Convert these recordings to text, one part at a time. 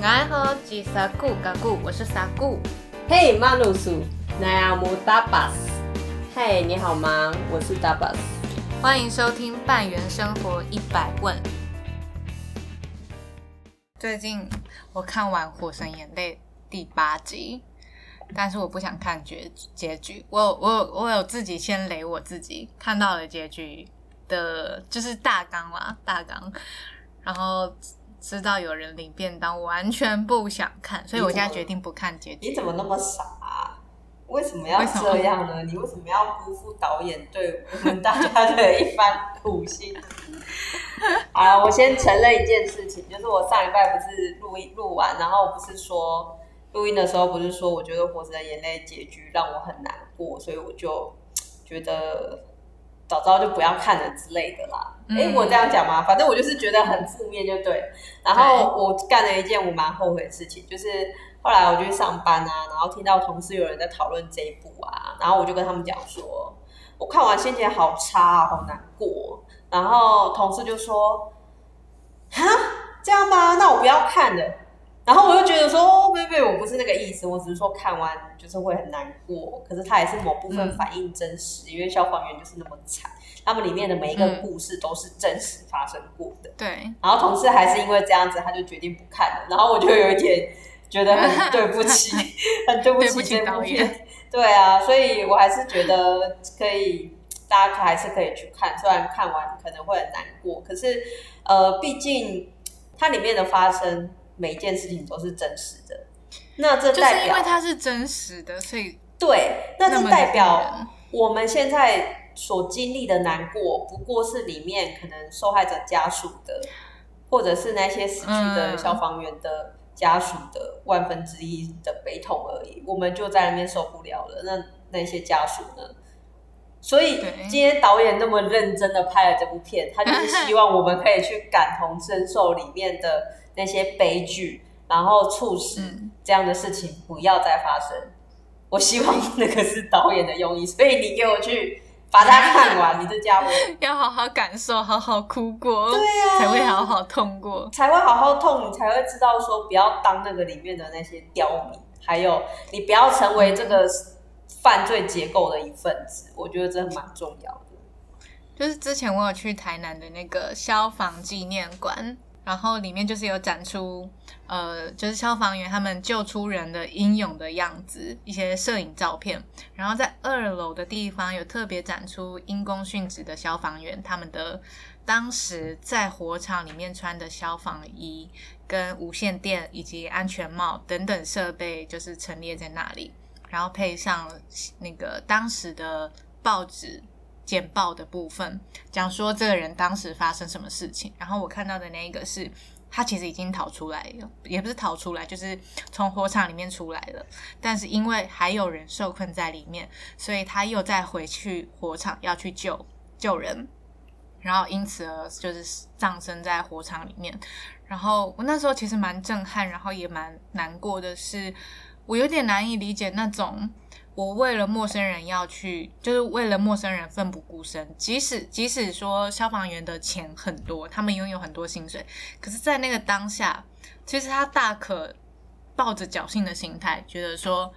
爱喝吉萨固嘎固，我是萨固。嘿，马鲁苏，奈阿姆达巴斯。嘿，你好吗？我是达巴斯。欢迎收听《半圆生活一百问》。最近我看完《火神眼泪》第八集，但是我不想看结结局。我有我有我有自己先雷我自己，看到了结局的，就是大纲啦，大纲，然后知道有人领便当，完全不想看，所以我现在决定不看结局。你怎么那么傻、啊？为什么要这样呢？你为什么要辜负导演对我们大家的一番苦心？啊，我先承认一件事情，就是我上礼拜不是录音录完，然后不是说录音的时候不是说，我觉得《火神的眼泪》结局让我很难过，所以我就觉得早知道就不要看了之类的啦。哎、我这样讲吗？反正我就是觉得很负面，就对。然后我干了一件我蛮后悔的事情，就是后来我就去上班啊，然后听到同事有人在讨论这一部啊，然后我就跟他们讲说，我看完心情好差啊，好难过。然后同事就说：“哈，这样吗？那我不要看了。”然后我又觉得说：“哦，没有没有，我不是那个意思，我只是说看完就是会很难过。可是它也是某部分反映真实，因为消防员就是那么惨，他们里面的每一个故事都是真实发生过的。对，然后同事还是因为这样子，他就决定不看了。然后我就有一点觉得很 对不起，很对不起起这部片。对啊，所以我还是觉得可以，大家还是可以去看。虽然看完可能会很难过，可是呃，毕竟它里面的发生每一件事情都是真实的。那这就是代表因为它是真实的，所以对，那这代表我们现在所经历的难过，不过是里面可能受害者家属的，或者是那些死去的嗯消防员的家属的万分之一的悲痛而已。我们就在那边受不了了，那那些家属呢？所以今天导演那么认真的拍了这部片，他就是希望我们可以去感同身受里面的那些悲剧，然后促使嗯这样的事情不要再发生。我希望 那个是导演的用意，所以你给我去把它看完，你这家伙要好好感受，好好哭过，对啊才会好好痛过。才会好好痛，你才会知道说不要当那个里面的那些刁民，还有你不要成为这个犯罪结构的一份子。我觉得这蛮重要的。就是之前我有去台南的那个消防纪念馆，然后里面就是有展出，呃，就是消防员他们救出人的英勇的样子，一些摄影照片。然后在二楼的地方有特别展出因公殉职的消防员他们的当时在火场里面穿的消防衣、跟无线电以及安全帽等等设备，就是陈列在那里。然后配上那个当时的报纸简报的部分，讲说这个人当时发生什么事情。然后我看到的那一个是，他其实已经逃出来了，也不是逃出来，就是从火场里面出来了。但是因为还有人受困在里面，所以他又再回去火场要去救救人，然后因此而就是葬身在火场里面。然后我那时候其实蛮震撼，然后也蛮难过的是，我有点难以理解那种我为了陌生人要去，就是为了陌生人奋不顾身。即使即使说消防员的钱很多，他们拥有很多薪水，可是，在那个当下，其实他大可抱着侥幸的心态，觉得说，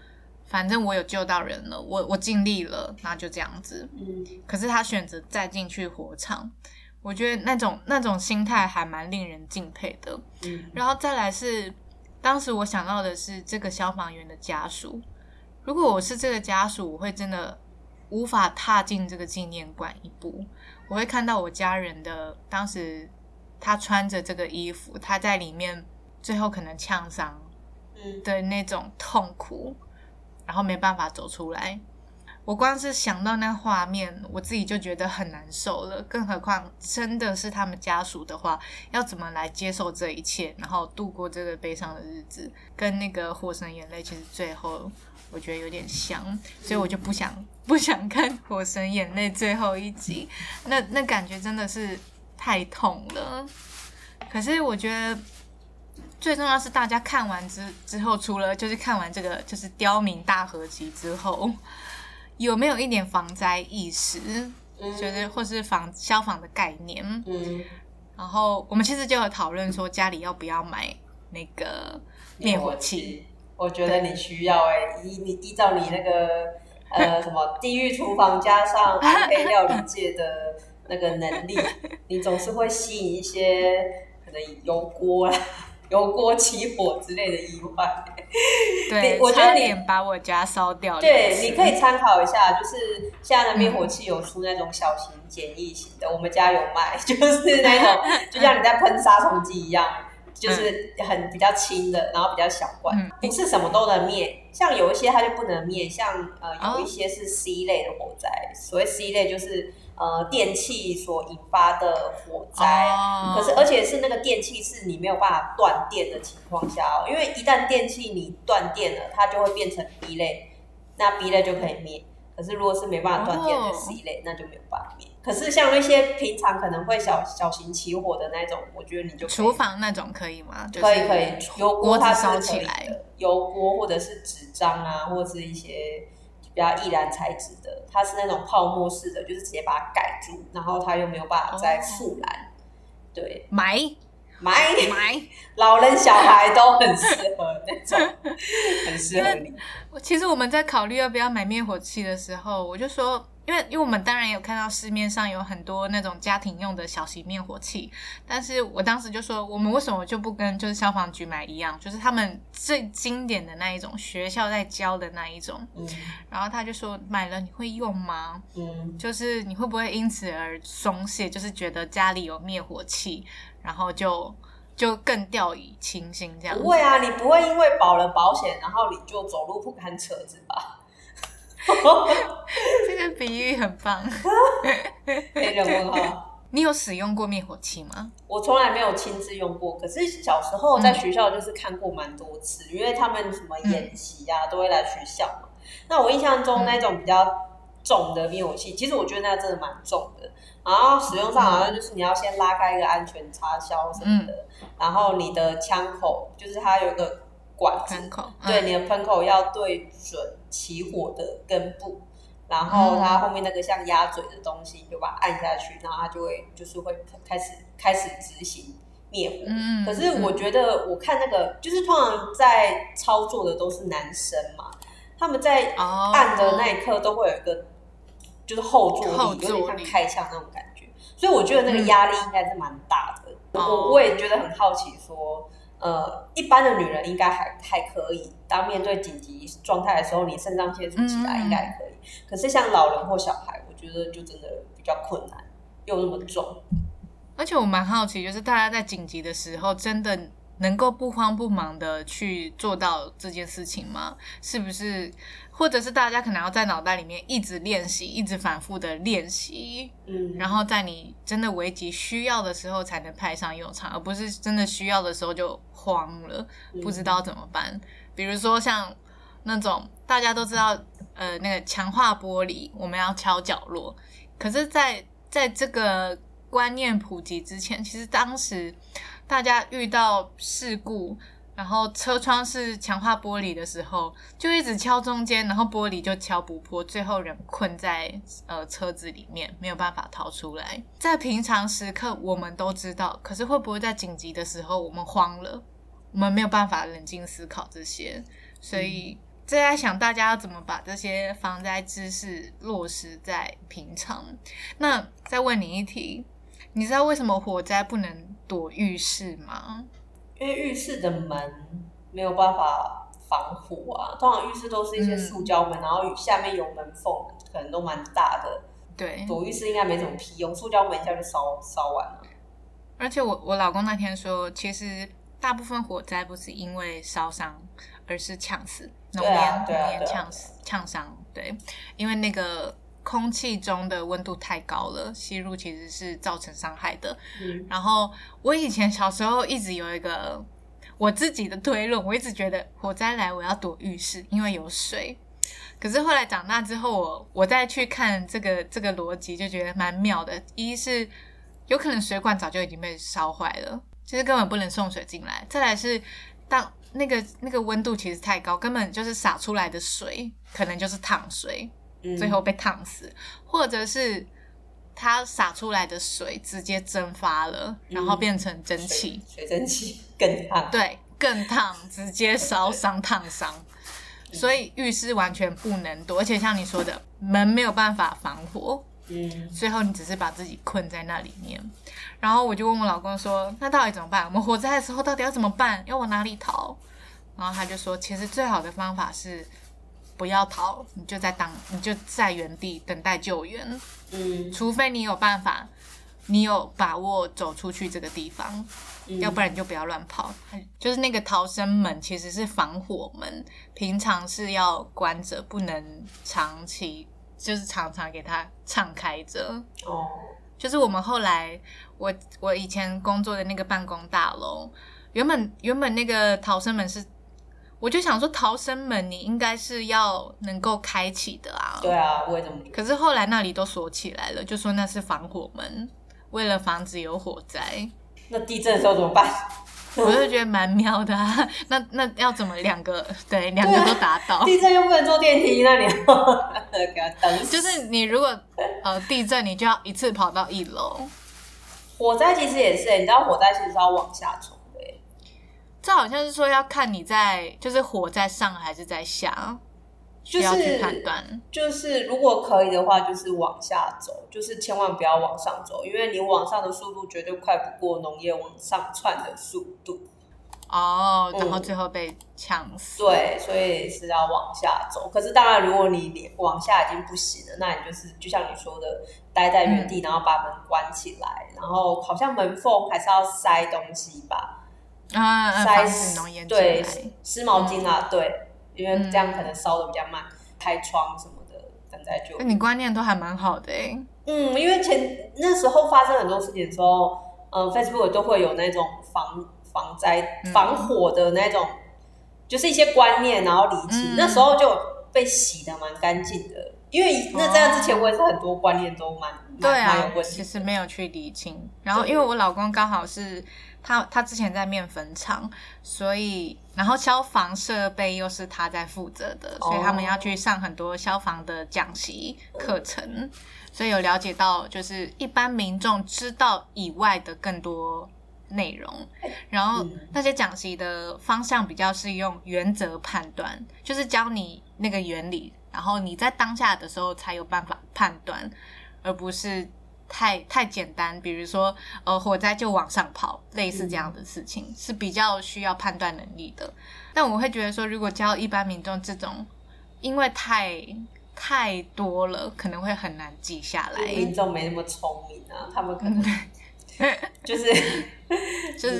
反正我有救到人了，我我尽力了，那就这样子。嗯，可是他选择再进去火场，我觉得那种那种心态还蛮令人敬佩的。嗯然后再来是，当时我想到的是这个消防员的家属。如果我是这个家属，我会真的无法踏进这个纪念馆一步。我会看到我家人的当时他穿着这个衣服，他在里面最后可能呛伤嗯，的那种痛苦，然后没办法走出来。我光是想到那画面，我自己就觉得很难受了。更何况真的是他们家属的话，要怎么来接受这一切，然后度过这个悲伤的日子？跟那个《火神眼泪》其实最后我觉得有点香，所以我就不想 不想看《火神眼泪》最后一集，那那感觉真的是太痛了。可是我觉得最重要是大家看完之之后，除了就是看完这个就是刁民大合集之后，有没有一点防灾意识？嗯就是或是防消防的概念。嗯然后我们其实就有讨论说，家里要不要买那个灭火器。我觉得你需要哎，依你依照你那个呃 什么地狱厨房加上 暗黑料理界的那个能力，你总是会吸引一些可能油锅啦。油锅起火之类的意外，对，我觉得你把我家烧掉。对，你可以参考一下，就是现在的灭火器有出那种小型简易型的，我们家有卖，就是那种就像你在喷杀虫剂一样，就是很比较轻的，然后比较小罐，不是什么都能灭，像有一些它就不能灭，像呃有一些是 C 类的火灾，所谓 C 类就是。呃，电器所引发的火灾，可是而且是那个电器是你没有办法断电的情况下哦，因为一旦电器你断电了，它就会变成 B 类，那 B 类就可以灭。可是如果是没办法断电的 C 类，那就没有办法灭。可是像那些平常可能会小小型起火的那种，我觉得你就厨房那种可以吗？可以可以，油锅它烧起来的，油锅或者是纸张啊，或者是一些。比较易燃材质的，它是那种泡沫式的，就是直接把它盖住，然后它又没有办法再复燃。对，买买买，老人小孩都很适合那种，很适合你。其实我们在考虑要不要买灭火器的时候，我就说。因为，因为我们当然有看到市面上有很多那种家庭用的小型灭火器，但是我当时就说，我们为什么就不跟就是消防局买一样，就是他们最经典的那一种，学校在教的那一种。嗯。然后他就说，买了你会用吗？嗯。就是你会不会因此而松懈，就是觉得家里有灭火器，然后就就更掉以轻心这样？不会啊，你不会因为保了保险，然后你就走路不看车子吧？这个比喻很棒。黑人问号。你有使用过灭火器吗？我从来没有亲自用过，可是小时候在学校就是看过蛮多次，因为他们什么演习啊，都会来学校嘛。那我印象中那种比较重的灭火器，其实我觉得那真的蛮重的。然后使用上好像就是你要先拉开一个安全插销什么的，然后你的枪口就是它有个。管喷口，对，你的喷口要对准起火的根部，然后它后面那个像鸭嘴的东西，你就把它按下去，然后它就会就是会开始开始执行灭火。嗯，可是我觉得我看那个就是通常在操作的都是男生嘛，他们在按的那一刻都会有一个就是后坐力，有点像开枪那种感觉，所以我觉得那个压力应该是蛮大的。我我也觉得很好奇说。呃，一般的女人应该还还可以，当面对紧急状态的时候，你肾上腺素起来应该可以。可是像老人或小孩，我觉得就真的比较困难，又那么重。而且我蛮好奇，就是大家在紧急的时候，真的能够不慌不忙的去做到这件事情吗？是不是？或者是大家可能要在脑袋里面一直练习，一直反复的练习，嗯，然后在你真的危急需要的时候才能派上用场，而不是真的需要的时候就慌了，不知道怎么办。比如说像那种大家都知道，呃，那个强化玻璃我们要敲角落，可是，在在这个观念普及之前，其实当时大家遇到事故。然后车窗是强化玻璃的时候，就一直敲中间，然后玻璃就敲不破，最后人困在呃车子里面，没有办法逃出来。在平常时刻我们都知道，可是会不会在紧急的时候我们慌了，我们没有办法冷静思考这些，所以在想大家要怎么把这些防灾知识落实在平常。那再问你一题，你知道为什么火灾不能躲浴室吗？因为浴室的门没有办法防火啊，通常浴室都是一些塑胶门，然后下面有门缝，可能都蛮大的。对，躲浴室应该没什么屁用，塑胶门一下就烧烧完了。而且我我老公那天说，其实大部分火灾不是因为烧伤，而是呛死，浓烟浓烟呛死呛伤。对，因为那个。空气中的温度太高了，吸入其实是造成伤害的。然后我以前小时候一直有一个我自己的推论，我一直觉得火灾来我要躲浴室，因为有水。可是后来长大之后，我我再去看这个这个逻辑，就觉得蛮妙的。一是有可能水管早就已经被烧坏了，其实根本不能送水进来。再来是当那个那个温度其实太高，根本就是洒出来的水可能就是烫水。最后被烫死，或者是它洒出来的水直接蒸发了，然后变成蒸汽，水蒸气更烫。对，更烫，直接烧 伤烫伤。所以浴室完全不能躲，而且像你说的，门没有办法防火。嗯，最后你只是把自己困在那里面。然后我就问我老公说：“那到底怎么办？我们火灾的时候到底要怎么办？要往哪里逃？”然后他就说：“其实最好的方法是不要逃，你就在当，你就在原地等待救援。嗯，除非你有办法，你有把握走出去这个地方，要不然你就不要乱跑。就是那个逃生门其实是防火门，平常是要关着，不能长期，就是常常给它敞开着。哦，就是我们后来，我我以前工作的那个办公大楼，原本原本那个逃生门是。”我就想说，逃生门你应该是要能够开启的啊。对啊，我也这么。可是后来那里都锁起来了，就说那是防火门，为了防止有火灾。那地震的时候怎么办？我就觉得蛮妙的啊。那那要怎么两个对两个都达到？地震又不能坐电梯，那你 给他等。就是你如果呃地震，你就要一次跑到一楼。火灾其实也是，你知道火灾其实是要往下冲。这好像是说要看你在，就是火在上还是在下，需要去判断。就是如果可以的话，就是往下走，就是千万不要往上走，因为你往上的速度绝对快不过农业往上窜的速度。哦，然后最后被呛死。对，所以是要往下走。可是当然，如果你往下已经不行了，那你就是就像你说的，待在原地，然后把门关起来，然后好像门缝还是要塞东西吧。啊，塞湿对湿毛巾啊，对，因为这样可能烧的比较慢，开窗什么的等待就。那你观念都还蛮好的哎。嗯，因为前那时候发生很多事情的时候，嗯，Facebook 都会有那种防防灾防火的那种，就是一些观念，然后理清，那时候就被洗的蛮干净的。因为那在那之前我也是很多观念都蛮对啊，其实没有去理清。然后因为我老公刚好是。他他之前在面粉厂，所以然后消防设备又是他在负责的，所以他们要去上很多消防的讲习课程，所以有了解到就是一般民众知道以外的更多内容。然后那些讲习的方向比较是用原则判断，就是教你那个原理，然后你在当下的时候才有办法判断，而不是。太太简单，比如说，呃，火灾就往上跑，类似这样的事情是比较需要判断能力的。但我会觉得说，如果教一般民众这种，因为太太多了，可能会很难记下来。民众没那么聪明啊，他们可能 就是就是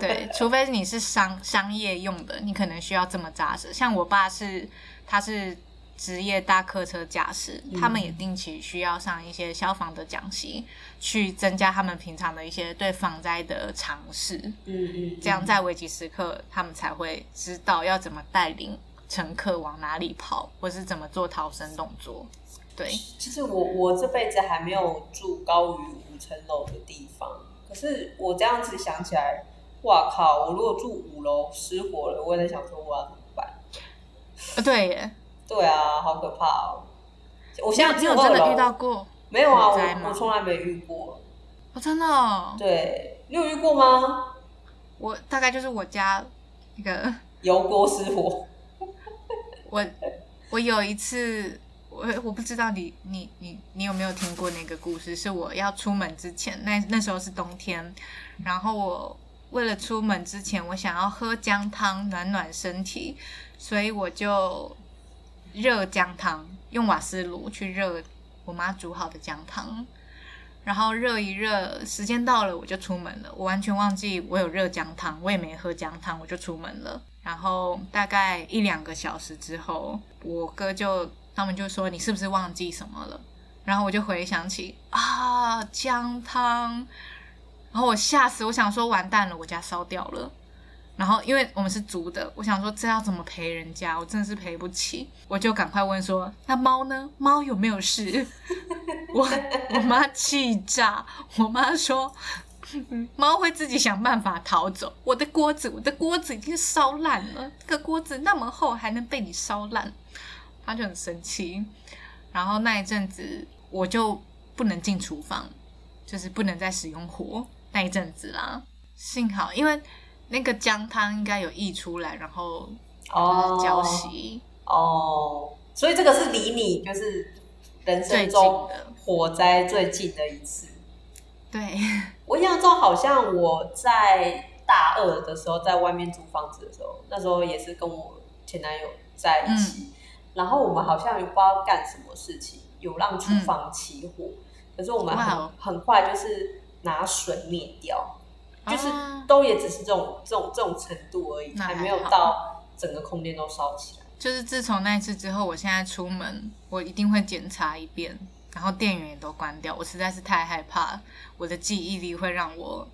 对，除非你是商商业用的，你可能需要这么扎实。像我爸是，他是。职业大客车驾驶，他们也定期需要上一些消防的讲习，去增加他们平常的一些对防灾的常识。嗯嗯，这样在危急时刻，他们才会知道要怎么带领乘客往哪里跑，或是怎么做逃生动作。对，其实我我这辈子还没有住高于五层楼的地方，可是我这样子想起来，哇靠！我如果住五楼失火了，我也在想说我要怎么办？啊，对耶。对啊，好可怕哦！我现在你有真的遇到过？没有啊，我我从来没遇过。我真的？对，你有遇过吗？我大概就是我家那个 油锅失火。我我有一次，我我不知道你你你你有没有听过那个故事？是我要出门之前，那那时候是冬天，然后我为了出门之前，我想要喝姜汤暖暖身体，所以我就。热姜汤，用瓦斯炉去热我妈煮好的姜汤，然后热一热，时间到了我就出门了。我完全忘记我有热姜汤，我也没喝姜汤，我就出门了。然后大概一两个小时之后，我哥就他们就说你是不是忘记什么了？然后我就回想起啊姜汤，然后我吓死，我想说完蛋了，我家烧掉了。然后，因为我们是租的，我想说这要怎么赔人家？我真的是赔不起，我就赶快问说：“那猫呢？猫有没有事？” 我我妈气炸，我妈说：“猫会自己想办法逃走。”我的锅子，我的锅子已经烧烂了，这个锅子那么厚还能被你烧烂，她就很生气。然后那一阵子我就不能进厨房，就是不能再使用火那一阵子啦。幸好因为。那个姜汤应该有溢出来，然后哦。浇熄。哦，所以这个是离你就是人生中火灾最近的一次。对，我印象中好像我在大二的时候，在外面租房子的时候，那时候也是跟我前男友在一起，嗯。然后我们好像也不知道干什么事情，有让厨房起火，可是我们很很快就是拿水灭掉，就是啊都也只是这种这种这种程度而已，那还还没有到整个空间都烧起来。就是自从那一次之后，我现在出门我一定会检查一遍，然后电源也都关掉。我实在是太害怕我的记忆力会让我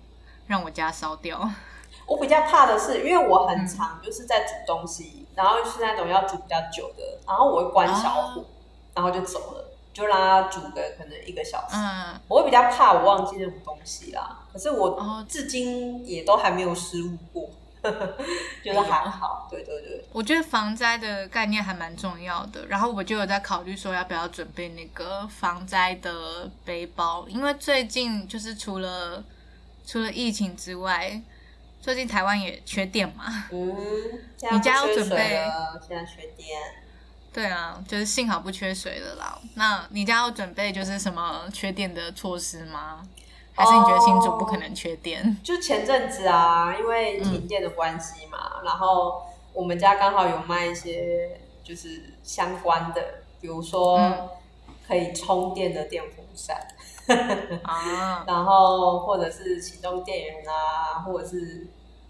让我家烧掉。我比较怕的是，因为我很嗯常就是在煮东西，然后是那种要煮比较久的，然后我会关小火，然后就走了，就让它煮个可能一个小时。嗯，我会比较怕我忘记那种东西啦，可是我哦至今也都还没有失误过，觉得还好。对对对，我觉得防灾的概念还蛮重要的，然后我就有在考虑说要不要准备那个防灾的背包，因为最近就是除了除了疫情之外，最近台湾也缺电嘛。嗯，你家不缺水有准备了，现在缺电。对啊，就是幸好不缺水了啦。那你家要准备就是什么缺电的措施吗？还是你觉得新竹不可能缺电？就前阵子啊，因为停电的关系嘛，然后我们家刚好有卖一些就是相关的，比如说嗯可以充电的电风扇，啊，然后或者是启动电源啊，或者是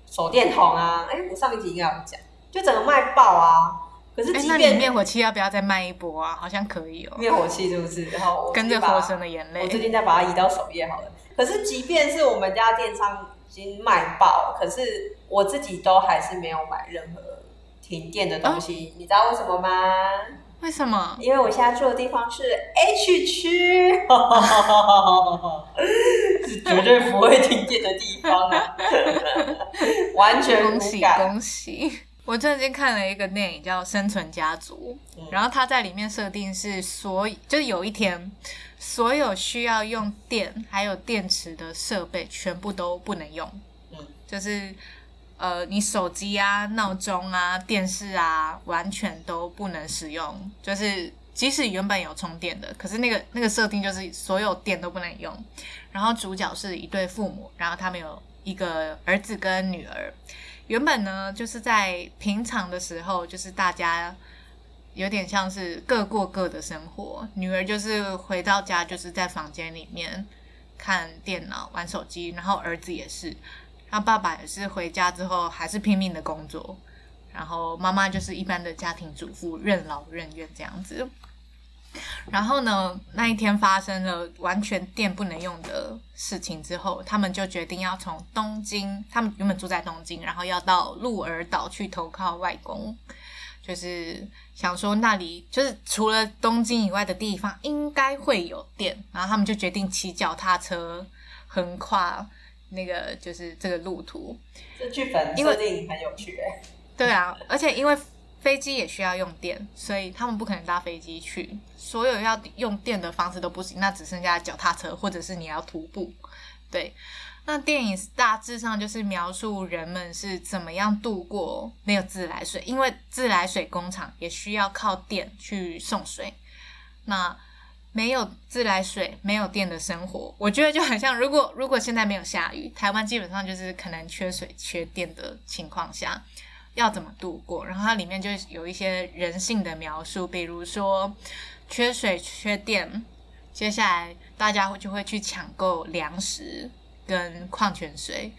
手电筒啊。哎，我上一集应该有讲，就整个卖爆啊。可是哎，那你即便灭火器要不要再卖一波啊？好像可以哦，灭火器是不是？然后我跟着火神的眼泪我。最近再把它移到首页好了。可是即便是我们家电商已经卖爆，可是我自己都还是没有买任何停电的东西。你知道为什么吗？为什么？因为我现在住的地方是 H 区，是绝对不会停电的地方啊，完全无恭喜感。恭喜！我最近看了一个电影叫《生存家族》，嗯然后它在里面设定是所就是有一天，所有需要用电还有电池的设备全部都不能用，嗯，就是呃，你手机啊、闹钟啊、电视啊，完全都不能使用。就是即使原本有充电的，可是那个那个设定就是所有电都不能用。然后主角是一对父母，然后他们有一个儿子跟女儿。原本呢，就是在平常的时候，就是大家有点像是各过各的生活。女儿就是回到家，就是在房间里面看电脑、玩手机，然后儿子也是。然后爸爸也是回家之后还是拼命的工作，然后妈妈就是一般的家庭主妇，任劳任怨这样子。然后呢，那一天发生了完全电不能用的事情之后，他们就决定要从东京，他们原本住在东京，然后要到鹿儿岛去投靠外公，就是想说那里就是除了东京以外的地方应该会有电，然后他们就决定骑脚踏车横跨那个就是这个路途。这剧本因为设定很有趣哎、对啊，而且因为飞机也需要用电，所以他们不可能搭飞机去。所有要用电的方式都不行，那只剩下脚踏车，或者是你要徒步。对，那电影大致上就是描述人们是怎么样度过没有自来水，因为自来水工厂也需要靠电去送水。那没有自来水、没有电的生活，我觉得就很像，如果如果现在没有下雨，台湾基本上就是可能缺水、缺电的情况下，要怎么度过？然后它里面就有一些人性的描述，比如说缺水、缺电，接下来大家会就会去抢购粮食跟矿泉水，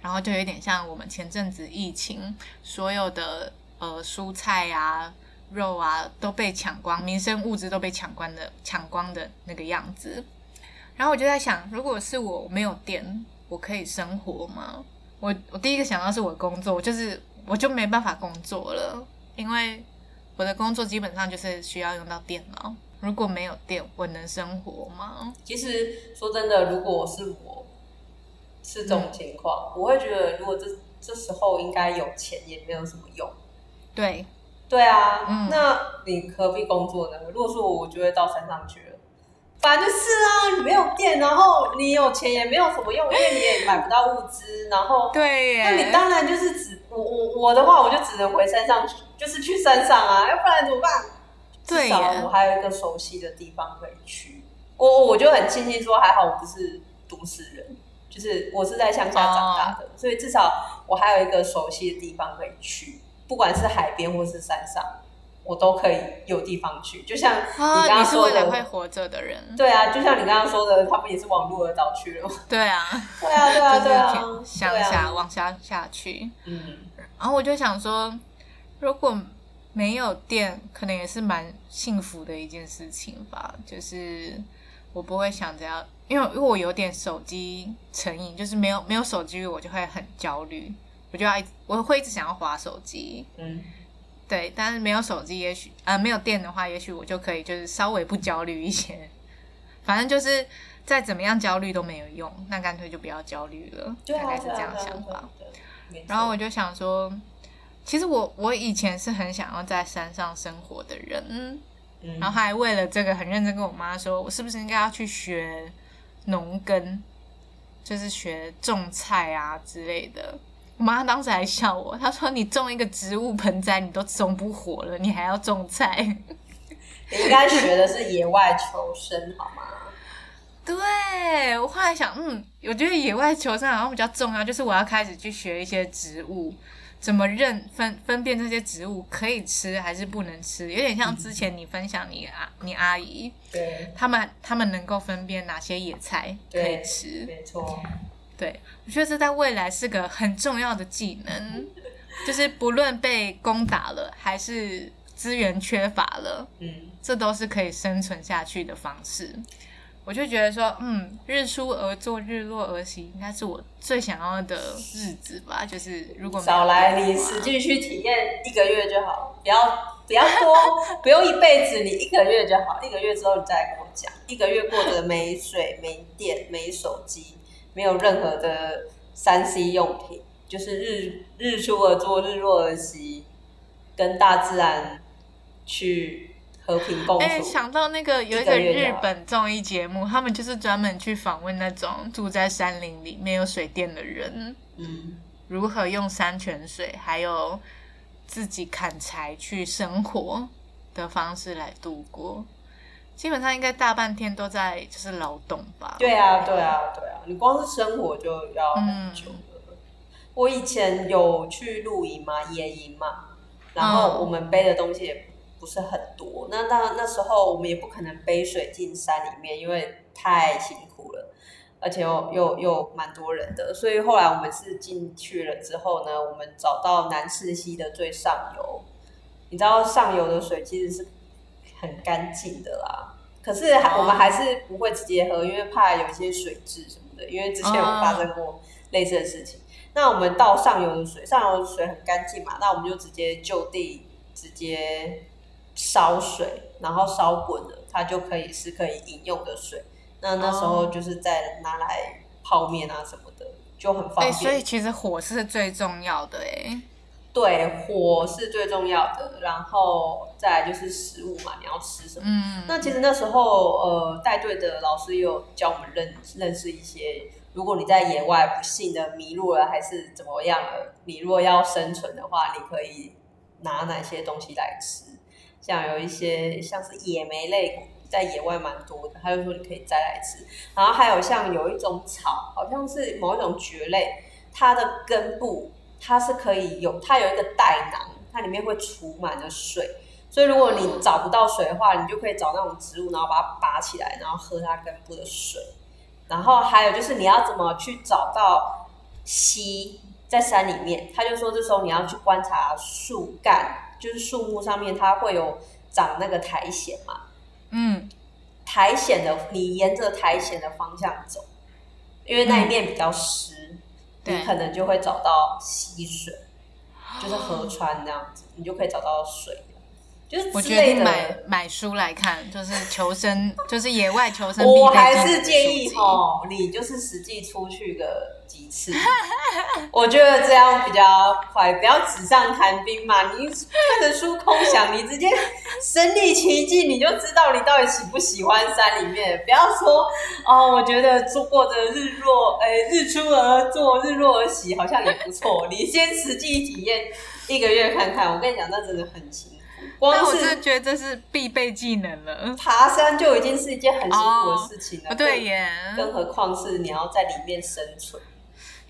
然后就有点像我们前阵子疫情，所有的呃蔬菜啊、肉啊都被抢光，民生物资都被抢光的抢光的那个样子。然后我就在想，如果是我没有电，我可以生活吗？我我第一个想到是我的工作，就是我就没办法工作了，因为我的工作基本上就是需要用到电脑。如果没有电，我能生活吗？其实说真的，如果是我是这种情况，我会觉得如果这这时候应该有钱也没有什么用。对，对啊，嗯那你何必工作呢？如果说我，我就会到山上去了。反正就是啊，你没有电，然后你有钱也没有什么用，因为你也买不到物资，然后对那你当然就是只我我我的话，我就只能回山上，就是去山上啊，要不然怎么办？至少我还有一个熟悉的地方可以去。我我就很庆幸说，还好我不是都市人，就是我是在乡下长大的，所以至少我还有一个熟悉的地方可以去，不管是海边或是山上，我都可以有地方去。就像你刚刚说的，会活着的人，对啊，就像你刚刚说的，他们也是往鹿儿岛去了。对啊，对啊，对啊，对啊，乡下往下下去。嗯，然后我就想说，如果没有电，可能也是蛮幸福的一件事情吧，就是。我不会想着要，因为因为我有点手机成瘾，就是没有没有手机我就会很焦虑，我就要一我会一直想要划手机，嗯，对，但是没有手机，也许呃没有电的话，也许我就可以就是稍微不焦虑一些，反正就是再怎么样焦虑都没有用，那干脆就不要焦虑了，大概是这样想法。然后我就想说，其实我我以前是很想要在山上生活的人。然后还为了这个很认真跟我妈说，我是不是应该要去学农耕，就是学种菜啊之类的。我妈当时还笑我，她说：“你种一个植物盆栽，你都种不活了，你还要种菜？你 应该学的是野外求生，好吗？”对我后来想，嗯，我觉得野外求生好像比较重要，就是我要开始去学一些植物。怎么认分分辨这些植物可以吃还是不能吃？有点像之前你分享你阿你阿姨，对，他们他们能够分辨哪些野菜可以吃，没错。对，我觉得这在未来是个很重要的技能，就是不论被攻打了还是资源缺乏了，嗯，这都是可以生存下去的方式。我就觉得说，嗯，日出而作，日落而息，应该是我最想要的日子吧。就是如果少来，你实际去体验一个月就好，不要不要多，不用一辈子，你一个月就好。一个月之后你再来跟我讲，一个月过得没水、没电、没手机，没有任何的三 C 用品，就是日日出而作，日落而息，跟大自然去。和平共处。哎，想到那个有一个日本综艺节目，他们就是专门去访问那种住在山林里没有水电的人，嗯，如何用山泉水还有自己砍柴去生活的方式来度过。基本上应该大半天都在就是劳动吧。对啊，对啊，对啊，你光是生活就要很久了。我以前有去露营嘛，野营嘛，然后我们背的东西也。不是很多，那那那时候我们也不可能背水进山里面，因为太辛苦了，而且又又又蛮多人的，所以后来我们是进去了之后呢，我们找到南赤溪的最上游，你知道上游的水其实是很干净的啦，可是我们还是不会直接喝，因为怕有一些水质什么的，因为之前有发生过类似的事情。那我们到上游的水，上游的水很干净嘛，那我们就直接就地直接。烧水，然后烧滚了，它就可以是可以饮用的水。那那时候就是在拿来泡面啊什么的，就很方便。所以其实火是最重要的哎。对，火是最重要的，然后再来就是食物嘛，你要吃什么？嗯。那其实那时候呃，带队的老师有教我们认认识一些，如果你在野外不幸的迷路了，还是怎么样了，你如果要生存的话，你可以拿哪些东西来吃？像有一些像是野莓类，在野外蛮多的，他就说你可以摘来吃。然后还有像有一种草，好像是某一种蕨类，它的根部它是可以有，它有一个袋囊，它里面会储满了水。所以如果你找不到水的话，你就可以找那种植物，然后把它拔起来，然后喝它根部的水。然后还有就是你要怎么去找到溪在山里面？他就说这时候你要去观察树干。就是树木上面它会有长那个苔藓嘛，嗯，苔藓的你沿着苔藓的方向走，因为那一面比较湿，你可能就会找到溪水，就是河川那样子，你就可以找到水。就是我决定之类的买买书来看，就是求生，就是野外求生我还是建议吼，你就是实际出去个几次，我觉得这样比较快，不要纸上谈兵嘛。你看着书空想，你直接身临其境，你就知道你到底喜不喜欢山里面。不要说哦，我觉得做过着日落，哎、日出而作，日落而息，好像也不错。你先实际体验一个月看看，我跟你讲，那真的很辛苦。光但我真的是觉得这是必备技能了。爬山就已经是一件很辛苦的事情了。哦，对耶！更何况是你要在里面生存，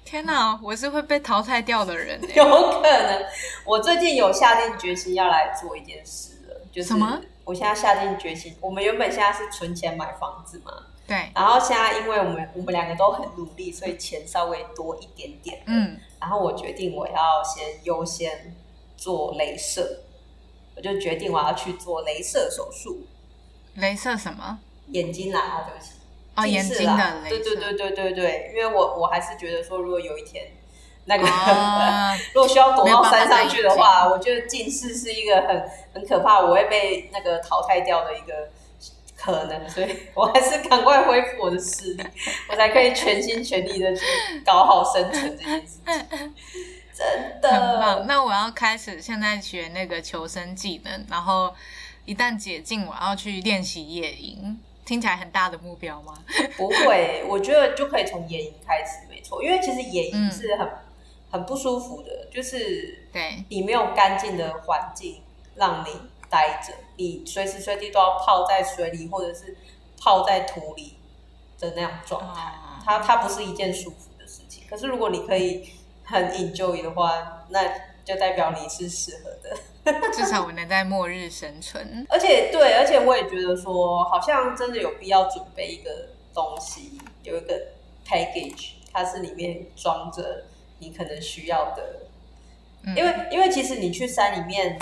天哪，我是会被淘汰掉的人耶。有可能。我最近有下定决心要来做一件事了，就是什么我现在下定决心，我们原本现在是存钱买房子嘛，对，然后现在因为我们我们两个都很努力，所以钱稍微多一点点。嗯，然后我决定我要先优先做镭射，我就决定我要去做镭射手术，镭射什么？眼睛啦，啊对不起。哦，近视眼睛的啦镭射。对对对对对对，因为我我还是觉得说，如果有一天那个、啊如果需要躲到山上去的话，我觉得近视是一个很很可怕，我会被那个淘汰掉的一个可能，所以我还是赶快恢复我的视力，我才可以全心全力的去搞好生存这件事情。真的很棒。那我要开始现在学那个求生技能，然后一旦解禁，我要去练习野营。听起来很大的目标吗？不会，我觉得就可以从野营开始，没错，因为其实野营嗯是很、很不舒服的，就是对，你没有干净的环境让你待着，你随时随地都要泡在水里或者是泡在土里的那样状态，哦它它不是一件舒服的事情。可是如果你可以很 enjoy 的话，那就代表你是适合的。至少我能在末日生存。而且对，而且我也觉得说，好像真的有必要准备一个东西，有一个 package，它是里面装着你可能需要的嗯，因为因为其实你去山里面，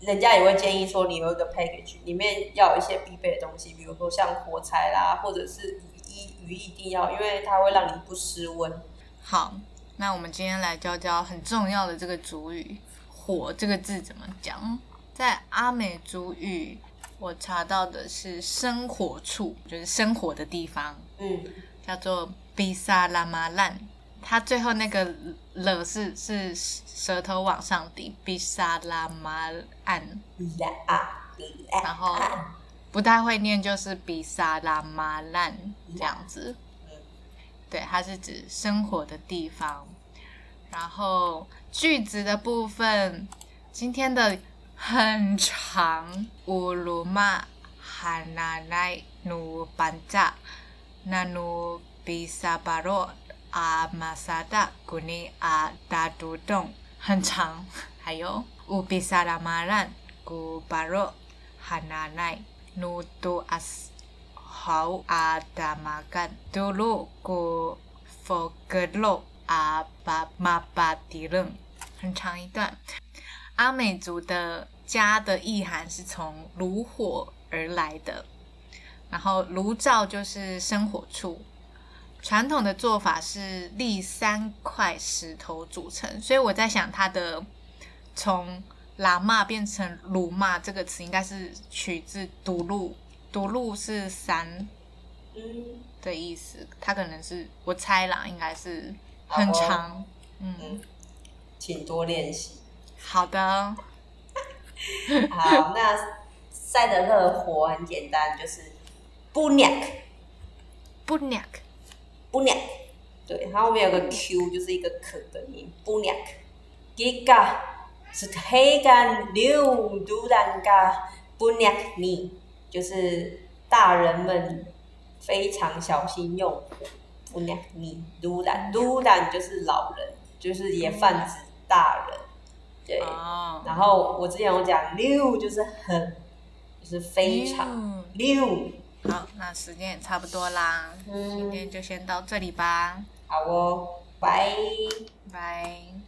人家也会建议说你有一个 package，里面要有一些必备的东西，比如说像火柴啦，或者是雨衣，雨衣一定要，因为它会让你不失温。好，那我们今天来教教很重要的这个主语“火”这个字怎么讲。在阿美族语，我查到的是生火处，就是生火的地方，嗯，叫做比萨拉马烂。它最后那个了是是舌头往上顶，比萨拉马岸，啦啊，然后不太会念，就是比萨拉马烂这样子。对，它是指生活的地方。然后句子的部分，今天的很长。乌鲁玛哈纳奈努班扎那努比萨巴罗阿马萨达古尼阿达杜洞，很长。还有乌比萨拉马兰古巴罗哈纳奈努多阿斯。How ada makan dulu ku fogelo apa mapatireng，很长一段。阿美族的家的意涵是从炉火而来的，然后炉灶就是生火处。传统的做法是立三块石头组成，所以我在想它的从喇嘛变成鲁嘛这个词，应该是取自独路。独路是山嗯的意思，它可能是我猜啦，应该是很长。嗯，嗯，请多练习。好的，好，那晒的热火很简单，就是不鸟不鸟不鸟，对，它后面有个 Q，就是一个可的音，不鸟。Giga 是黑干六独兰嘎不鸟你，就是大人们非常小心用火，不娘你独兰独兰就是老人，就是也泛指大人，对。哦，然后我之前有讲六就是很，就是非常嗯六。好，那时间也差不多啦，今嗯，天就先到这里吧，好哦，拜。拜。